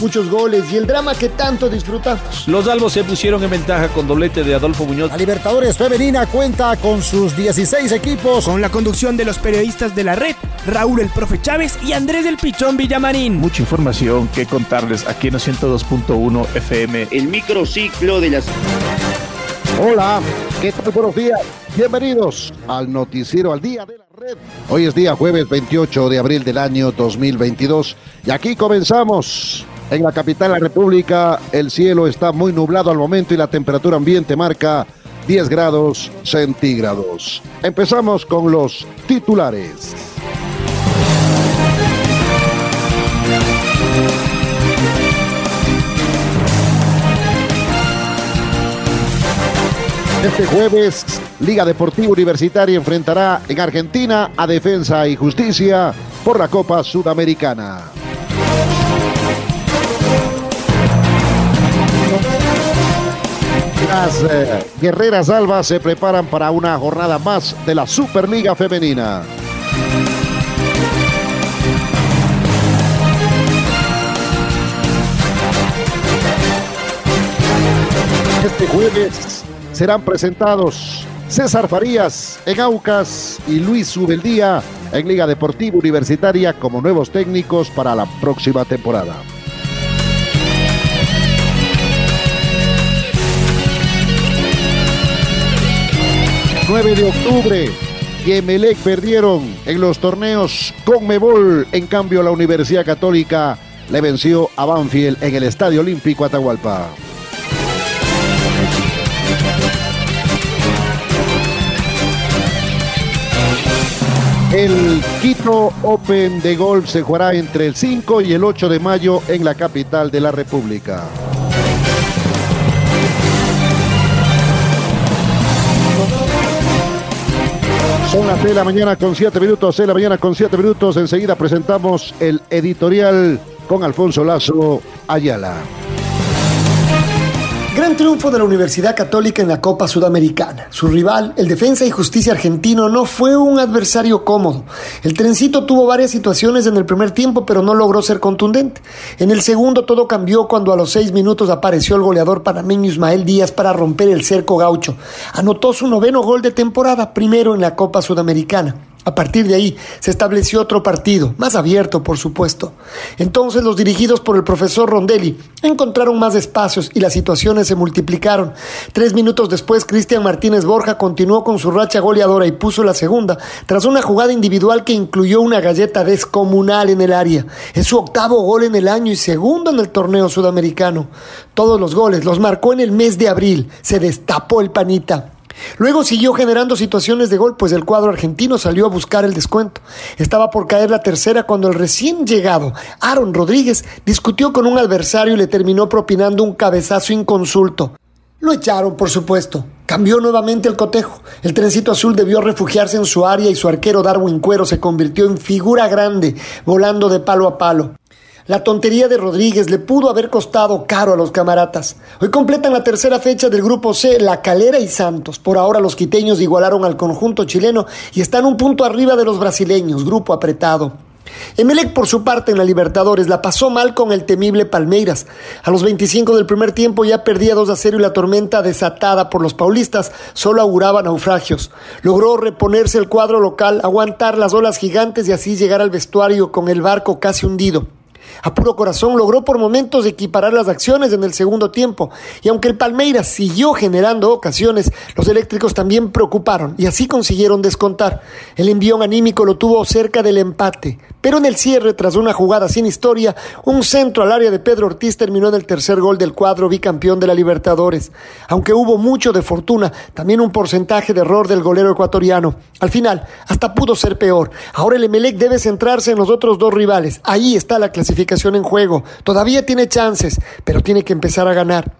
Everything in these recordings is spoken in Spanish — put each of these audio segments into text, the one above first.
muchos goles y el drama que tanto disfrutamos. Los albos se pusieron en ventaja con doblete de Adolfo Muñoz. La Libertadores Femenina cuenta con sus 16 equipos. Con la conducción de los periodistas de la red, Raúl el Profe Chávez y Andrés del Pichón Villamarín. Mucha información que contarles aquí en 102.1 FM. El microciclo de las... Hola, ¿qué tal? Buenos días. Bienvenidos al noticiero al día de la red. Hoy es día jueves 28 de abril del año 2022 y aquí comenzamos en la capital de la República el cielo está muy nublado al momento y la temperatura ambiente marca 10 grados centígrados. Empezamos con los titulares. Este jueves, Liga Deportiva Universitaria enfrentará en Argentina a Defensa y Justicia por la Copa Sudamericana. Las eh, guerreras albas se preparan para una jornada más de la Superliga Femenina. Este jueves serán presentados César Farías en Aucas y Luis Ubeldía en Liga Deportiva Universitaria como nuevos técnicos para la próxima temporada. 9 de octubre y perdieron en los torneos Conmebol. En cambio, la Universidad Católica le venció a Banfield en el Estadio Olímpico Atahualpa. El Quito Open de Golf se jugará entre el 5 y el 8 de mayo en la capital de la República. 6 de la mañana con 7 minutos, 6 de la mañana con 7 minutos. Enseguida presentamos el editorial con Alfonso Lazo Ayala. Gran triunfo de la Universidad Católica en la Copa Sudamericana. Su rival, el Defensa y Justicia argentino, no fue un adversario cómodo. El trencito tuvo varias situaciones en el primer tiempo, pero no logró ser contundente. En el segundo todo cambió cuando a los seis minutos apareció el goleador panameño Ismael Díaz para romper el cerco gaucho. Anotó su noveno gol de temporada, primero en la Copa Sudamericana. A partir de ahí se estableció otro partido, más abierto por supuesto. Entonces los dirigidos por el profesor Rondelli encontraron más espacios y las situaciones se multiplicaron. Tres minutos después, Cristian Martínez Borja continuó con su racha goleadora y puso la segunda, tras una jugada individual que incluyó una galleta descomunal en el área. Es su octavo gol en el año y segundo en el torneo sudamericano. Todos los goles los marcó en el mes de abril. Se destapó el panita. Luego siguió generando situaciones de gol, pues el cuadro argentino salió a buscar el descuento. Estaba por caer la tercera cuando el recién llegado Aaron Rodríguez discutió con un adversario y le terminó propinando un cabezazo inconsulto. Lo echaron, por supuesto. Cambió nuevamente el cotejo. El trencito azul debió refugiarse en su área y su arquero Darwin Cuero se convirtió en figura grande, volando de palo a palo. La tontería de Rodríguez le pudo haber costado caro a los camaratas. Hoy completan la tercera fecha del grupo C, La Calera y Santos. Por ahora los quiteños igualaron al conjunto chileno y están un punto arriba de los brasileños, grupo apretado. Emelec, por su parte, en la Libertadores la pasó mal con el temible Palmeiras. A los 25 del primer tiempo ya perdía 2 a 0 y la tormenta desatada por los paulistas solo auguraba naufragios. Logró reponerse el cuadro local, aguantar las olas gigantes y así llegar al vestuario con el barco casi hundido. A puro corazón logró por momentos equiparar las acciones en el segundo tiempo y aunque el Palmeiras siguió generando ocasiones, los eléctricos también preocuparon y así consiguieron descontar. El envión anímico lo tuvo cerca del empate, pero en el cierre, tras una jugada sin historia, un centro al área de Pedro Ortiz terminó en el tercer gol del cuadro bicampeón de la Libertadores. Aunque hubo mucho de fortuna, también un porcentaje de error del golero ecuatoriano. Al final, hasta pudo ser peor. Ahora el Emelec debe centrarse en los otros dos rivales. Ahí está la clasificación en juego. Todavía tiene chances, pero tiene que empezar a ganar.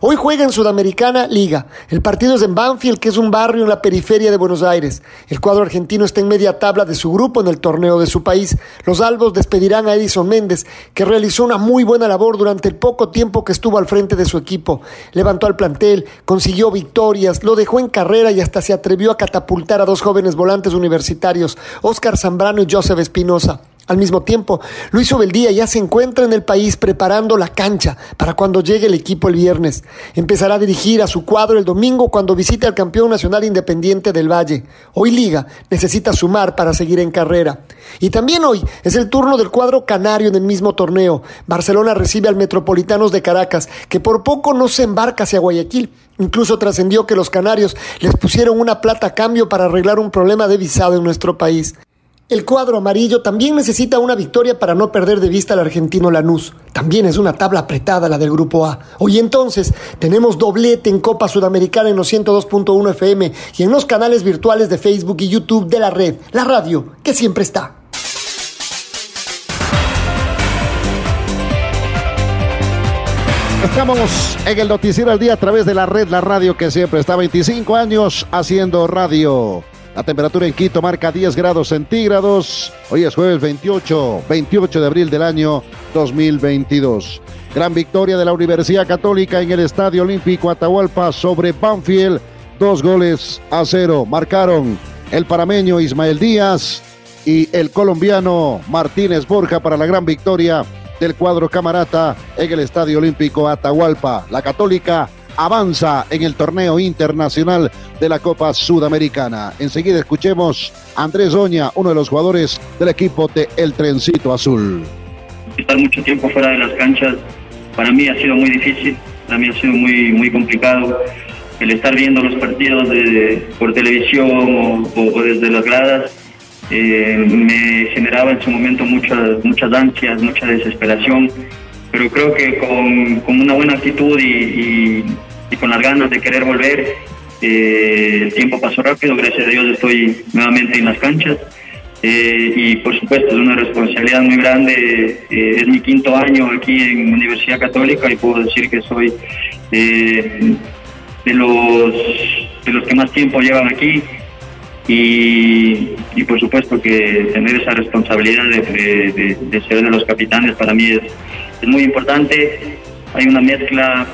Hoy juega en Sudamericana Liga. El partido es en Banfield, que es un barrio en la periferia de Buenos Aires. El cuadro argentino está en media tabla de su grupo en el torneo de su país. Los albos despedirán a Edison Méndez, que realizó una muy buena labor durante el poco tiempo que estuvo al frente de su equipo. Levantó al plantel, consiguió victorias, lo dejó en carrera y hasta se atrevió a catapultar a dos jóvenes volantes universitarios, Óscar Zambrano y Joseph Espinosa. Al mismo tiempo, Luis Obeldía ya se encuentra en el país preparando la cancha para cuando llegue el equipo el viernes. Empezará a dirigir a su cuadro el domingo cuando visite al campeón nacional independiente del Valle. Hoy Liga necesita sumar para seguir en carrera. Y también hoy es el turno del cuadro canario en el mismo torneo. Barcelona recibe al Metropolitanos de Caracas, que por poco no se embarca hacia Guayaquil. Incluso trascendió que los canarios les pusieron una plata a cambio para arreglar un problema de visado en nuestro país. El cuadro amarillo también necesita una victoria para no perder de vista al argentino Lanús. También es una tabla apretada la del Grupo A. Hoy entonces tenemos doblete en Copa Sudamericana en los 102.1 FM y en los canales virtuales de Facebook y YouTube de la red, la radio, que siempre está. Estamos en el Noticiero al Día a través de la red, la radio que siempre está 25 años haciendo radio. La temperatura en Quito marca 10 grados centígrados. Hoy es jueves 28, 28 de abril del año 2022. Gran victoria de la Universidad Católica en el Estadio Olímpico Atahualpa sobre Banfield. Dos goles a cero. Marcaron el parameño Ismael Díaz y el colombiano Martínez Borja para la gran victoria del cuadro camarata en el Estadio Olímpico Atahualpa. La Católica avanza en el torneo internacional de la Copa Sudamericana. Enseguida escuchemos a Andrés Oña, uno de los jugadores del equipo de El Trencito Azul. Estar mucho tiempo fuera de las canchas para mí ha sido muy difícil, para mí ha sido muy, muy complicado. El estar viendo los partidos por televisión o, desde las gradas eh, me generaba en su momento muchas, muchas ansias, mucha desesperación pero creo que con, una buena actitud y, con las ganas de querer volver, eh, el tiempo pasó rápido, gracias a Dios estoy nuevamente en las canchas. Eh, y por supuesto es una responsabilidad muy grande, eh, es mi quinto año aquí en Universidad Católica y puedo decir que soy de, los, de los que más tiempo llevan aquí y, por supuesto que tener esa responsabilidad de, de ser de los capitanes para mí es, es muy importante. Hay una mezcla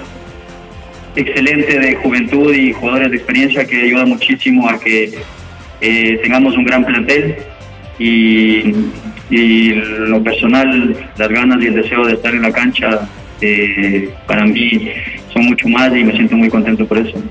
excelente de juventud y jugadores de experiencia que ayuda muchísimo a que eh, tengamos un gran plantel y, lo personal, las ganas y el deseo de estar en la cancha eh, para mí son mucho más y me siento muy contento por eso.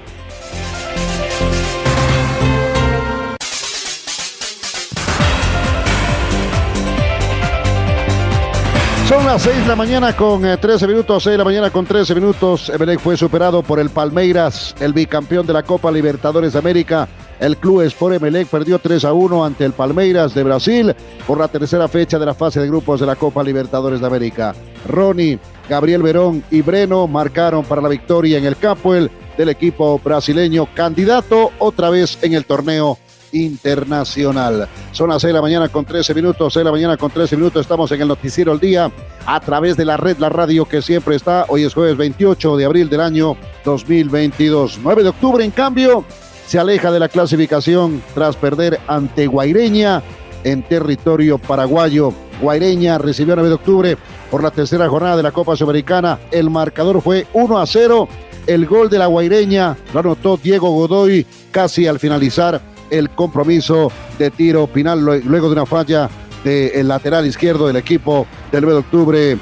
Las 6 de la mañana con 13 eh, minutos, 6 de la mañana con 13 minutos. Emelec fue superado por el Palmeiras, el bicampeón de la Copa Libertadores de América. El club Sport Emelec perdió 3 a 1 ante el Palmeiras de Brasil por la tercera fecha de la fase de grupos de la Copa Libertadores de América. Ronnie, Gabriel Verón y Breno marcaron para la victoria en el Capuel del equipo brasileño, candidato otra vez en el torneo internacional. Son las 6 de la mañana con 13 minutos, 6 de la mañana con 13 minutos. Estamos en el Noticiero el Día a través de la red, la radio que siempre está. Hoy es jueves 28 de abril del año 2022. 9 de octubre, en cambio, se aleja de la clasificación tras perder ante Guaireña en territorio paraguayo. Guaireña recibió 9 de octubre por la tercera jornada de la Copa Sudamericana. El marcador fue 1 a 0. El gol de la Guaireña lo anotó Diego Godoy casi al finalizar el compromiso de tiro final luego de una falla del lateral izquierdo del equipo del 9 de octubre,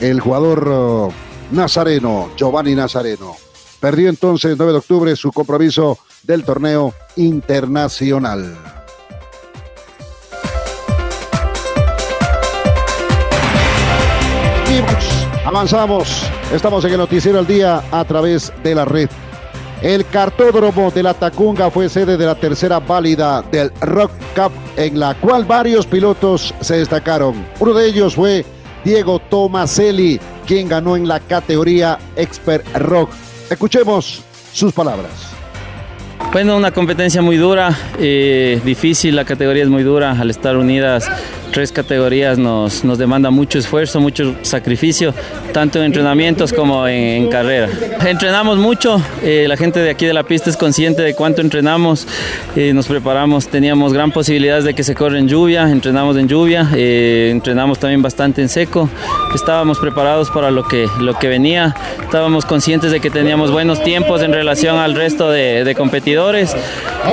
el jugador uh, Nazareno, Giovanni Nazareno. Perdió entonces el 9 de octubre su compromiso del torneo internacional. Avanzamos, estamos en el noticiero al día a través de la red el cartódromo de la Tacunga fue sede de la tercera válida del Rock Cup, en la cual varios pilotos se destacaron. Uno de ellos fue Diego Tomaselli, quien ganó en la categoría Expert Rock. Escuchemos sus palabras. Bueno, una competencia muy dura, eh, difícil, la categoría es muy dura, al estar unidas tres categorías nos, nos demanda mucho esfuerzo, mucho sacrificio, tanto en entrenamientos como en, carrera. Entrenamos mucho, eh, la gente de aquí de la pista es consciente de cuánto entrenamos, eh, nos preparamos, teníamos gran posibilidad de que se corra en lluvia, entrenamos en lluvia, eh, entrenamos también bastante en seco, estábamos preparados para lo que, lo que venía, estábamos conscientes de que teníamos buenos tiempos en relación al resto de, de competidores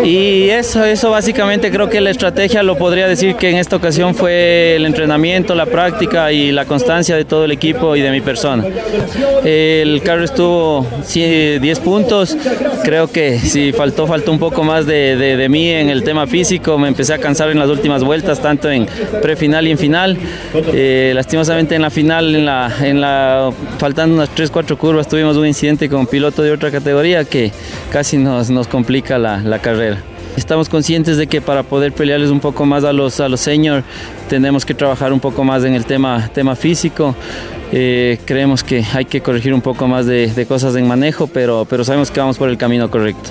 y eso, eso básicamente creo que la estrategia lo podría decir que en esta ocasión fue el entrenamiento, la práctica y la constancia de todo el equipo y de mi persona. El carro estuvo 10 puntos, creo que si faltó, faltó un poco más de, de, mí en el tema físico, me empecé a cansar en las últimas vueltas, tanto en prefinal y en final. Eh, lastimosamente en la final, en la, en la, faltando unas 3-4 curvas, tuvimos un incidente con un piloto de otra categoría que casi nos, nos complica la, la carrera. Estamos conscientes de que para poder pelearles un poco más a los, a los senior tenemos que trabajar un poco más en el tema, tema físico. Eh, creemos que hay que corregir un poco más de, cosas en manejo, pero, pero sabemos que vamos por el camino correcto.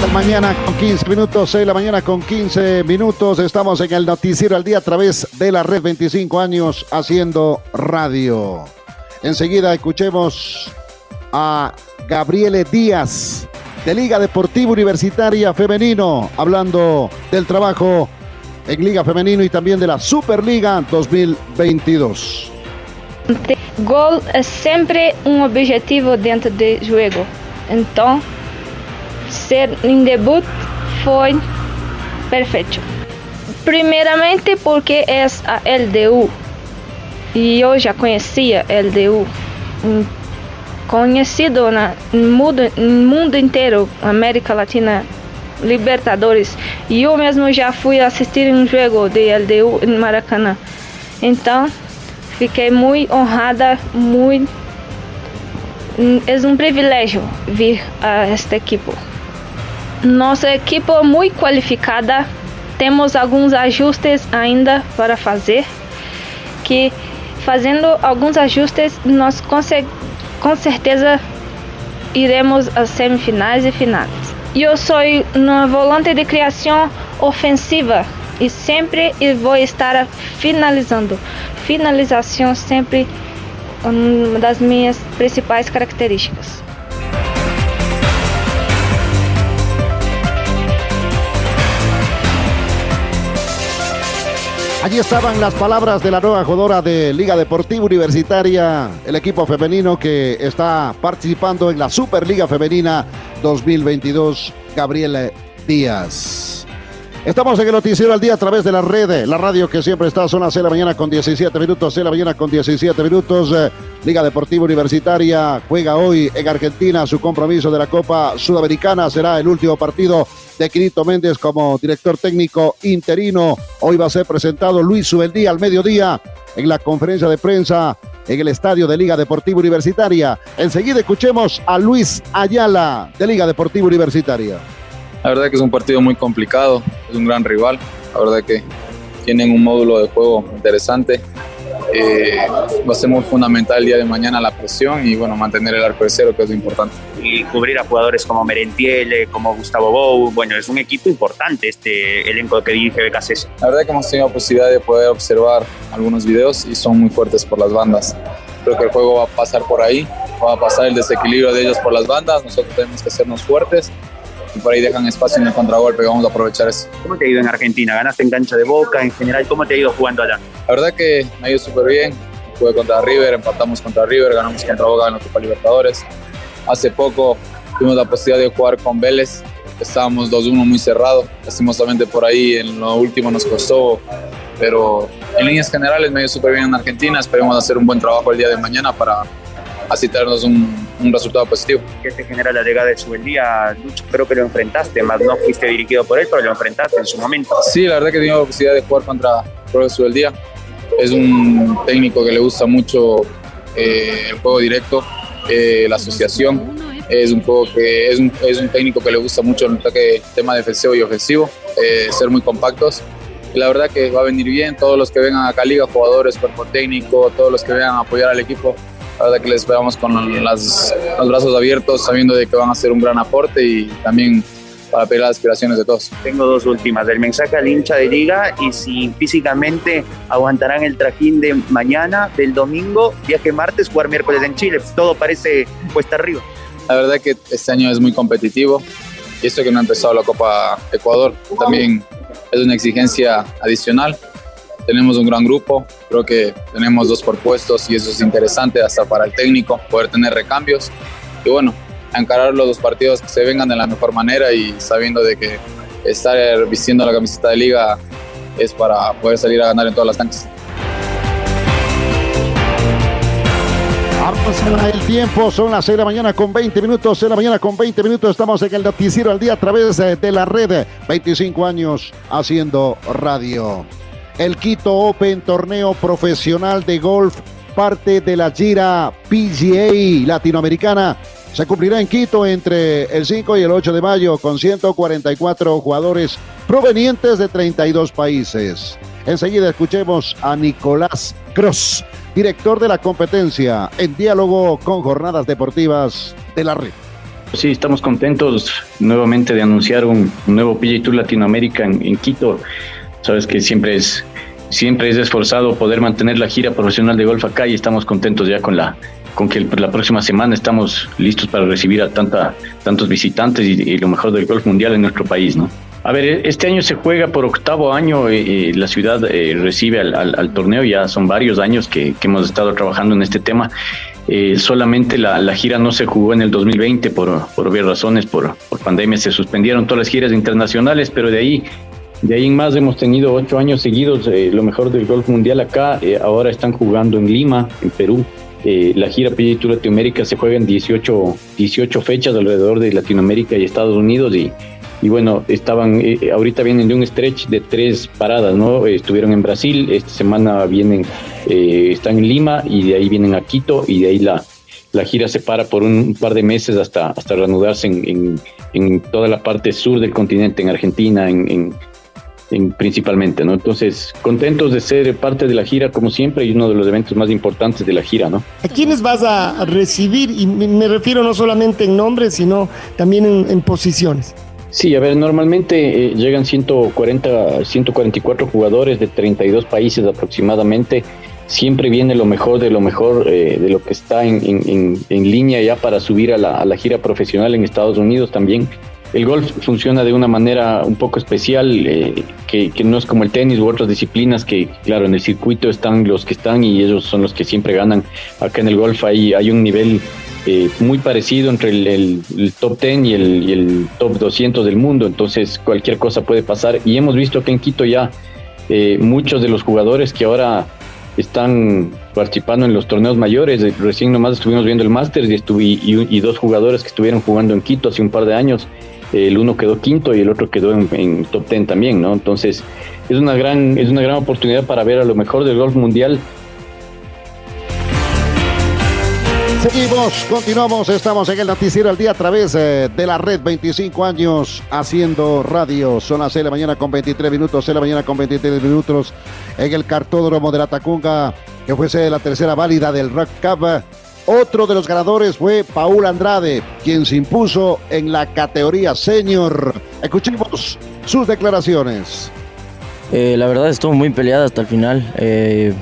la mañana con 15 minutos, 6 de la mañana con 15 minutos. Estamos en el Noticiero al Día a través de la red 25 años haciendo radio. Enseguida escuchemos a Gabriele Díaz de Liga Deportiva Universitaria Femenino, hablando del trabajo en Liga Femenino y también de la Superliga 2022. Gol es siempre un objetivo dentro del juego. Entonces, ser en debut fue perfecto. Primeramente porque es a LDU e eu já conhecia LDU, conhecido na, no mundo, no mundo inteiro, América Latina, Libertadores, e eu mesmo já fui assistir um jogo de LDU em Maracanã. Então, fiquei muito honrada, muito. É um privilégio vir a esta equipe. Nossa equipe é muito qualificada, temos alguns ajustes ainda para fazer, que fazendo alguns ajustes, nós com certeza iremos às semifinais e finais. Eu sou uma volante de criação ofensiva e sempre vou estar finalizando. Finalização sempre uma das minhas principais características. Allí estaban las palabras de la nueva jugadora de Liga Deportiva Universitaria, el equipo femenino que está participando en la Superliga Femenina 2022, Gabriela Díaz. Estamos en el noticiero al día a través de la red, la radio que siempre está, son las 6 de la mañana con 17 minutos, 6 de la mañana con 17 minutos. Eh, Liga Deportiva Universitaria juega hoy en Argentina su compromiso de la Copa Sudamericana. Será el último partido de Quirito Méndez como director técnico interino. Hoy va a ser presentado Luis Subeldía al mediodía en la conferencia de prensa en el estadio de Liga Deportiva Universitaria. Enseguida escuchemos a Luis Ayala de Liga Deportiva Universitaria. La verdad que es un partido muy complicado, es un gran rival. La verdad que tienen un módulo de juego interesante eh, va a ser muy fundamental el día de mañana la presión y bueno, mantener el arco de cero, que es lo importante. Y cubrir a jugadores como Merentiel, como Gustavo Bou, bueno, es un equipo importante este elenco que dirige BKC. La verdad que hemos tenido posibilidad de poder observar algunos videos y son muy fuertes por las bandas. Creo que el juego va a pasar por ahí, va a pasar el desequilibrio de ellos por las bandas, nosotros tenemos que hacernos fuertes y por ahí dejan espacio en el contragolpe vamos a aprovechar eso. ¿Cómo te ha ido en Argentina? ¿Ganaste en cancha de boca? En general, ¿cómo te ha ido jugando allá? La verdad que me ha ido súper bien. Jugué contra River, empatamos contra River, ganamos contra Boca en la Copa Libertadores. Hace poco tuvimos la posibilidad de jugar con Vélez. Estábamos 2-1 muy cerrado. Lastimosamente por ahí en lo último nos costó. Pero en líneas generales me ha ido súper bien en Argentina. Esperemos hacer un buen trabajo el día de mañana para así tenernos un, un resultado positivo. ¿Qué te genera la llegada de Subeldía? Lucho, creo que lo enfrentaste, más no fuiste dirigido por él, pero lo enfrentaste en su momento. Sí, la verdad que he tenido la posibilidad de jugar contra Robert Subeldía. Es un técnico que le gusta mucho eh, el juego directo, eh, la asociación. Es un, juego que, es, un, es un técnico que le gusta mucho el ataque, tema defensivo y ofensivo, eh, ser muy compactos la verdad que va a venir bien. Todos los que vengan acá a Liga, jugadores, cuerpo técnico, todos los que vengan a apoyar al equipo, la verdad que les esperamos con las, los brazos abiertos, sabiendo de que van a hacer un gran aporte y también para pedir las aspiraciones de todos. Tengo dos últimas. El mensaje al hincha de liga y si físicamente aguantarán el trajín de mañana, del domingo, viaje martes, jugar miércoles en Chile. Todo parece puesta arriba. La verdad que este año es muy competitivo y esto que no ha empezado la Copa Ecuador también es una exigencia adicional. Tenemos un gran grupo, creo que tenemos dos por puestos y eso es interesante hasta para el técnico, poder tener recambios. Y bueno, encarar los dos partidos que se vengan de la mejor manera y sabiendo de que estar vistiendo la camiseta de liga es para poder salir a ganar en todas las canchas. el tiempo, son las 6 de la mañana con 20 minutos, 6 de la mañana con 20 minutos, estamos en el noticiero al día a través de la red, 25 años haciendo radio. El Quito Open, torneo profesional de golf, parte de la gira PGA latinoamericana, se cumplirá en Quito entre el 5 y el 8 de mayo con 144 jugadores provenientes de 32 países. Enseguida escuchemos a Nicolás Cross, director de la competencia en diálogo con jornadas deportivas de la red. Sí, estamos contentos nuevamente de anunciar un, nuevo PGA Tour Latinoamérica en, Quito. Sabes que siempre es siempre es esforzado poder mantener la gira profesional de golf acá y estamos contentos ya con la con que la próxima semana estamos listos para recibir a tanta, tantos visitantes y, lo mejor del golf mundial en nuestro país, ¿no? A ver, este año se juega por octavo año, eh, eh, la ciudad eh, recibe al, torneo, ya son varios años que, hemos estado trabajando en este tema. solamente la, gira no se jugó en el 2020 por, por obvias razones, por, por pandemia se suspendieron todas las giras internacionales, pero de ahí de ahí en más hemos tenido ocho años seguidos lo mejor del golf mundial acá. ahora están jugando en Lima, en Perú. la gira PGA Latinoamérica se juega en 18, 18 fechas alrededor de Latinoamérica y Estados Unidos y y bueno, estaban, eh, eh, ahorita vienen de un stretch de tres paradas, ¿no? estuvieron en Brasil, esta semana vienen, eh, están en Lima y de ahí vienen a Quito y de ahí la, la gira se para por un par de meses hasta, hasta reanudarse en, en, toda la parte sur del continente, en Argentina, en, en, principalmente, ¿no? Entonces, contentos de ser parte de la gira como siempre y uno de los eventos más importantes de la gira, ¿no? ¿A quiénes vas a recibir? Y me refiero no solamente en nombres, sino también en posiciones. Sí, a ver, normalmente eh, llegan 140, 144 jugadores de 32 países aproximadamente. Siempre viene lo mejor de lo mejor eh, de lo que está en, en, en, línea ya para subir a la, a la, gira profesional en Estados Unidos también. El golf funciona de una manera un poco especial, eh, que, que, no es como el tenis u otras disciplinas que, claro, en el circuito están los que están y ellos son los que siempre ganan. Acá en el golf hay, hay un nivel eh, muy parecido entre el, top 10 y el, top 200 del mundo, entonces cualquier cosa puede pasar. Y hemos visto que en Quito ya eh, muchos de los jugadores que ahora están participando en los torneos mayores, recién nomás estuvimos viendo el Masters y, estuve, y, dos jugadores que estuvieron jugando en Quito hace un par de años, el uno quedó quinto y el otro quedó en, top 10 también, ¿no? Entonces es una gran, es una gran oportunidad para ver a lo mejor del golf mundial Seguimos, continuamos, estamos en el noticiero al día a través eh, de la red 25 años haciendo radio. Son las 6 de la mañana con 23 minutos, 6 de la mañana con 23 minutos en el cartódromo de la Tacunga, que fuese la tercera válida del Rock Cup. Otro de los ganadores fue Paul Andrade, quien se impuso en la categoría senior. Escuchemos sus declaraciones. Eh, la verdad estuvo muy peleada hasta el final. Eh,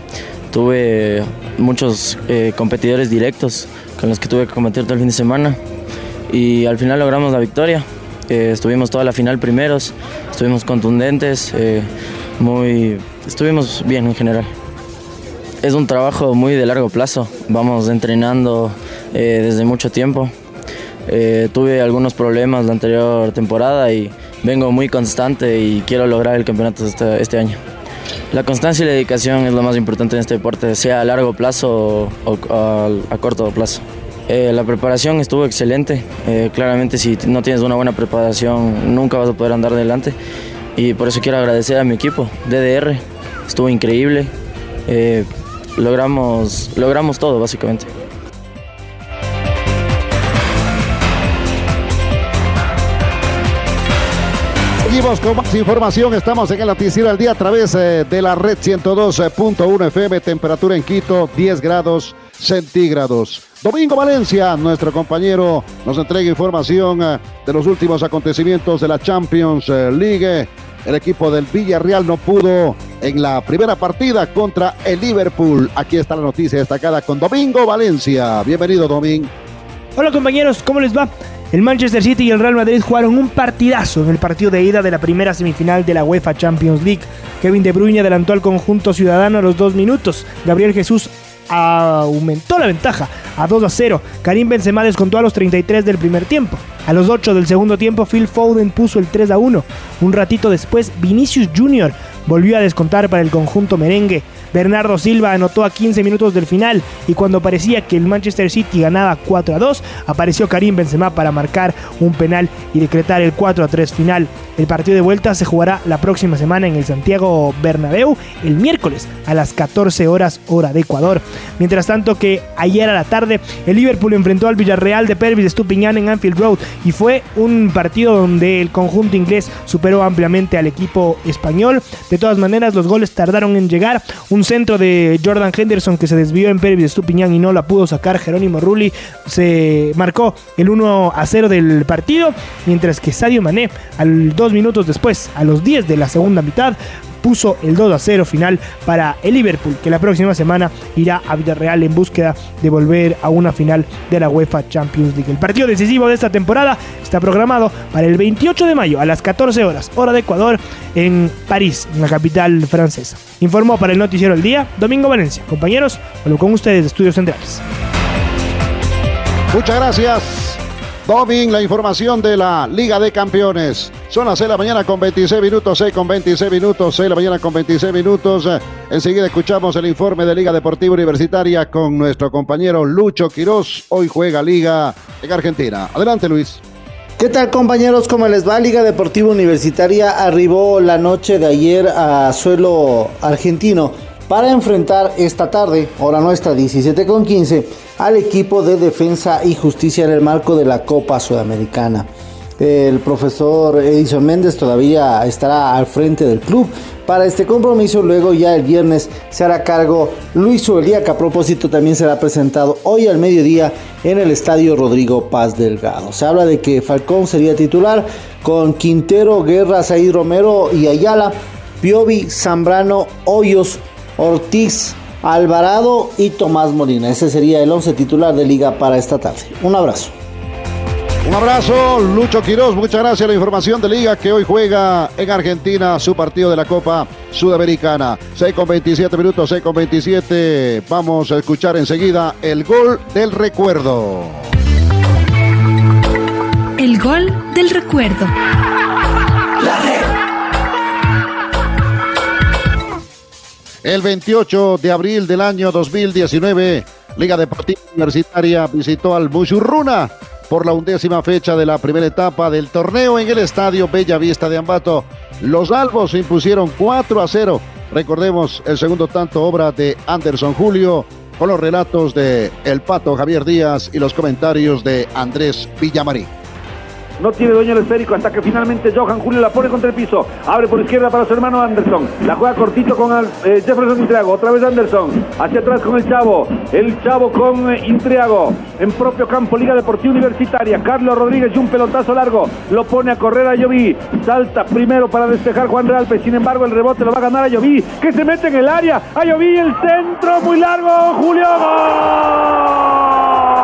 tuve muchos eh, competidores directos con los que tuve que competir todo el fin de semana y al final logramos la victoria. Estuvimos toda la final primeros, estuvimos contundentes, muy, estuvimos bien en general. Es un trabajo muy de largo plazo, vamos entrenando desde mucho tiempo. tuve algunos problemas la anterior temporada y vengo muy constante y quiero lograr el campeonato este, este año. La constancia y la dedicación es lo más importante en este deporte, sea a largo plazo o, a, corto plazo. Eh, la preparación estuvo excelente. Eh, claramente si no tienes una buena preparación nunca vas a poder andar adelante. Y por eso quiero agradecer a mi equipo, DDR. Estuvo increíble. Eh, logramos, logramos todo básicamente. Seguimos con más información. Estamos en el noticiero al día a través eh, de la red 102.1 FM. Temperatura en Quito 10 grados centígrados. Domingo Valencia, nuestro compañero, nos entrega información eh, de los últimos acontecimientos de la Champions eh, League. El equipo del Villarreal no pudo en la primera partida contra el Liverpool. Aquí está la noticia destacada con Domingo Valencia. Bienvenido, Domingo. Hola compañeros, ¿cómo les va? El Manchester City y el Real Madrid jugaron un partidazo en el partido de ida de la primera semifinal de la UEFA Champions League. Kevin De Bruyne adelantó al conjunto ciudadano a los dos minutos. Gabriel Jesús aumentó la ventaja a 2 a 0. Karim Benzema descontó a los 33 del primer tiempo. A los 8 del segundo tiempo, Phil Foden puso el 3 a 1. Un ratito después, Vinicius Jr. volvió a descontar para el conjunto merengue. Bernardo Silva anotó a 15 minutos del final y cuando parecía que el Manchester City ganaba 4 a 2, apareció Karim Benzema para marcar un penal y decretar el 4 a 3 final. El partido de vuelta se jugará la próxima semana en el Santiago Bernabéu el miércoles a las 14 horas hora de Ecuador. Mientras tanto que ayer a la tarde el Liverpool enfrentó al Villarreal de Pervis Estupiñán en Anfield Road y fue un partido donde el conjunto inglés superó ampliamente al equipo español. De todas maneras los goles tardaron en llegar. Un centro de Jordan Henderson que se desvió en Pervis Estupiñán y no la pudo sacar Jerónimo Rulli se marcó el 1 a 0 del partido, mientras que Sadio Mané al dos minutos después, a los 10 de la segunda mitad, puso el 2 a 0 final para el Liverpool, que la próxima semana irá a Villarreal en búsqueda de volver a una final de la UEFA Champions League. El partido decisivo de esta temporada está programado para el 28 de mayo a las 14 horas, hora de Ecuador, en París, en la capital francesa. Informó para el Noticiero El Día, Domingo Valencia. Compañeros, vuelvo con ustedes de Estudios Centrales. Muchas gracias. Domin, la información de la Liga de Campeones. Son las 6 de la mañana con 26 minutos, 6 con 26 minutos, 6 de la mañana con 26 minutos. Enseguida escuchamos el informe de Liga Deportiva Universitaria con nuestro compañero Lucho Quirós. Hoy juega Liga en Argentina. Adelante, Luis. ¿Qué tal compañeros? ¿Cómo les va? Liga Deportiva Universitaria arribó la noche de ayer a suelo argentino para enfrentar esta tarde, hora nuestra 17 con 15, al equipo de defensa y justicia en el marco de la Copa Sudamericana. El profesor Edison Méndez todavía estará al frente del club para este compromiso. Luego ya el viernes se hará cargo Luis Uelía, que a propósito también será presentado hoy al mediodía en el estadio Rodrigo Paz Delgado. Se habla de que Falcón sería titular con Quintero, Guerra, Said Romero y Ayala, Piovi, Zambrano, Hoyos, Ortiz, Alvarado y Tomás Molina. Ese sería el 11 titular de liga para esta tarde. Un abrazo. Un abrazo, Lucho Quiroz. Muchas gracias. La información de Liga que hoy juega en Argentina su partido de la Copa Sudamericana. 6 con 27 minutos, 6 con 27. Vamos a escuchar enseguida el gol del recuerdo. El gol del recuerdo. El 28 de abril del año 2019, Liga Deportiva Universitaria visitó al Mushurruna por la undécima fecha de la primera etapa del torneo en el estadio Bella Vista de Ambato. Los albos se impusieron 4 a 0. Recordemos el segundo tanto obra de Anderson Julio con los relatos de El Pato Javier Díaz y los comentarios de Andrés Villamarín. No tiene dueño el esférico hasta que finalmente Johan Julio la pone contra el piso. Abre por izquierda para su hermano Anderson. La juega cortito con eh, Jefferson Intriago. Otra vez Anderson. Hacia atrás con el Chavo. El Chavo con eh, Intriago. En propio campo, Liga Deportiva Universitaria. Carlos Rodríguez y un pelotazo largo. Lo pone a correr a Lloví. Salta primero para despejar Juan Realpe. Sin embargo, el rebote lo va a ganar a Lloví. Que se mete en el área. A Lloví el centro muy largo. Julio. ¡Gol!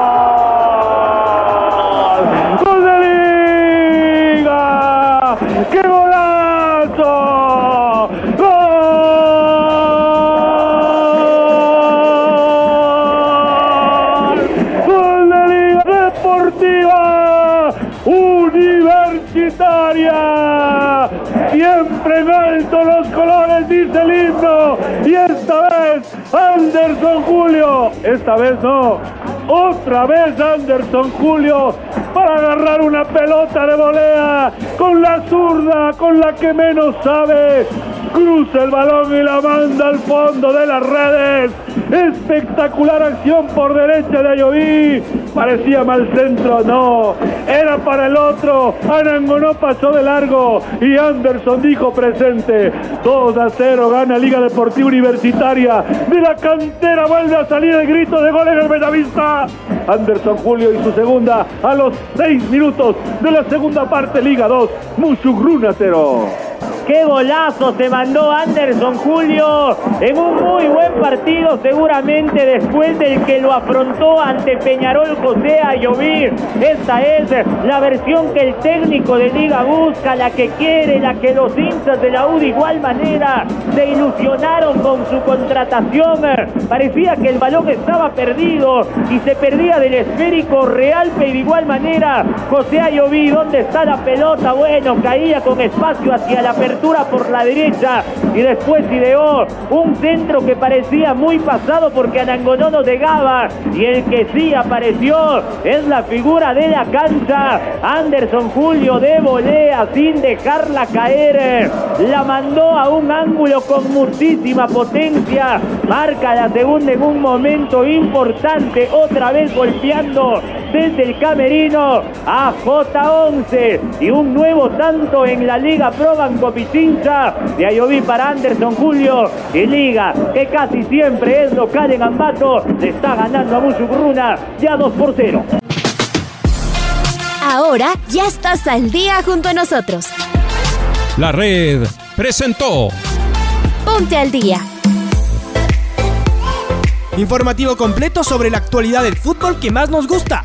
Anderson Julio. Esta vez no. Otra vez Anderson Julio para agarrar una pelota de volea con la zurda, con la que menos sabe. Cruza el balón y la manda al fondo de las redes. Espectacular acción por derecha de Ayoví. Parecía mal centro, no. Era para el otro. Arango no pasó de largo. Y Anderson dijo presente. 2 a 0 gana Liga Deportiva Universitaria. De la cantera vuelve a salir el grito de gol en el Bellavista. Anderson Julio y su segunda a los 6 minutos de la segunda parte. Liga 2. Musugruna 0. Qué golazo se mandó Anderson Julio en un muy buen partido, seguramente después del que lo afrontó ante Peñarol José Ayoví. Esta es la versión que el técnico de Liga busca, la que quiere, la que los hinchas de la U de igual manera se ilusionaron con su contratación. Parecía que el balón estaba perdido y se perdía del esférico real, pero de igual manera José Ayoví, ¿dónde está la pelota? Bueno, caía con espacio hacia la por la derecha y después ideó un centro que parecía muy pasado porque Anangonó no llegaba y el que sí apareció es la figura de la cancha Anderson Julio de volea sin dejarla caer. La mandó a un ángulo con muchísima potencia marca la segunda en un momento importante otra vez golpeando desde el camerino a J11 y un nuevo tanto en la Liga Pro Banco Pichincha de Ayoví para Anderson Julio y Liga que casi siempre es local en Ambato le está ganando a Musugruna ya 2 por 0 Ahora ya estás al día junto a nosotros. La red presentó Ponte al día. Informativo completo sobre la actualidad del fútbol que más nos gusta,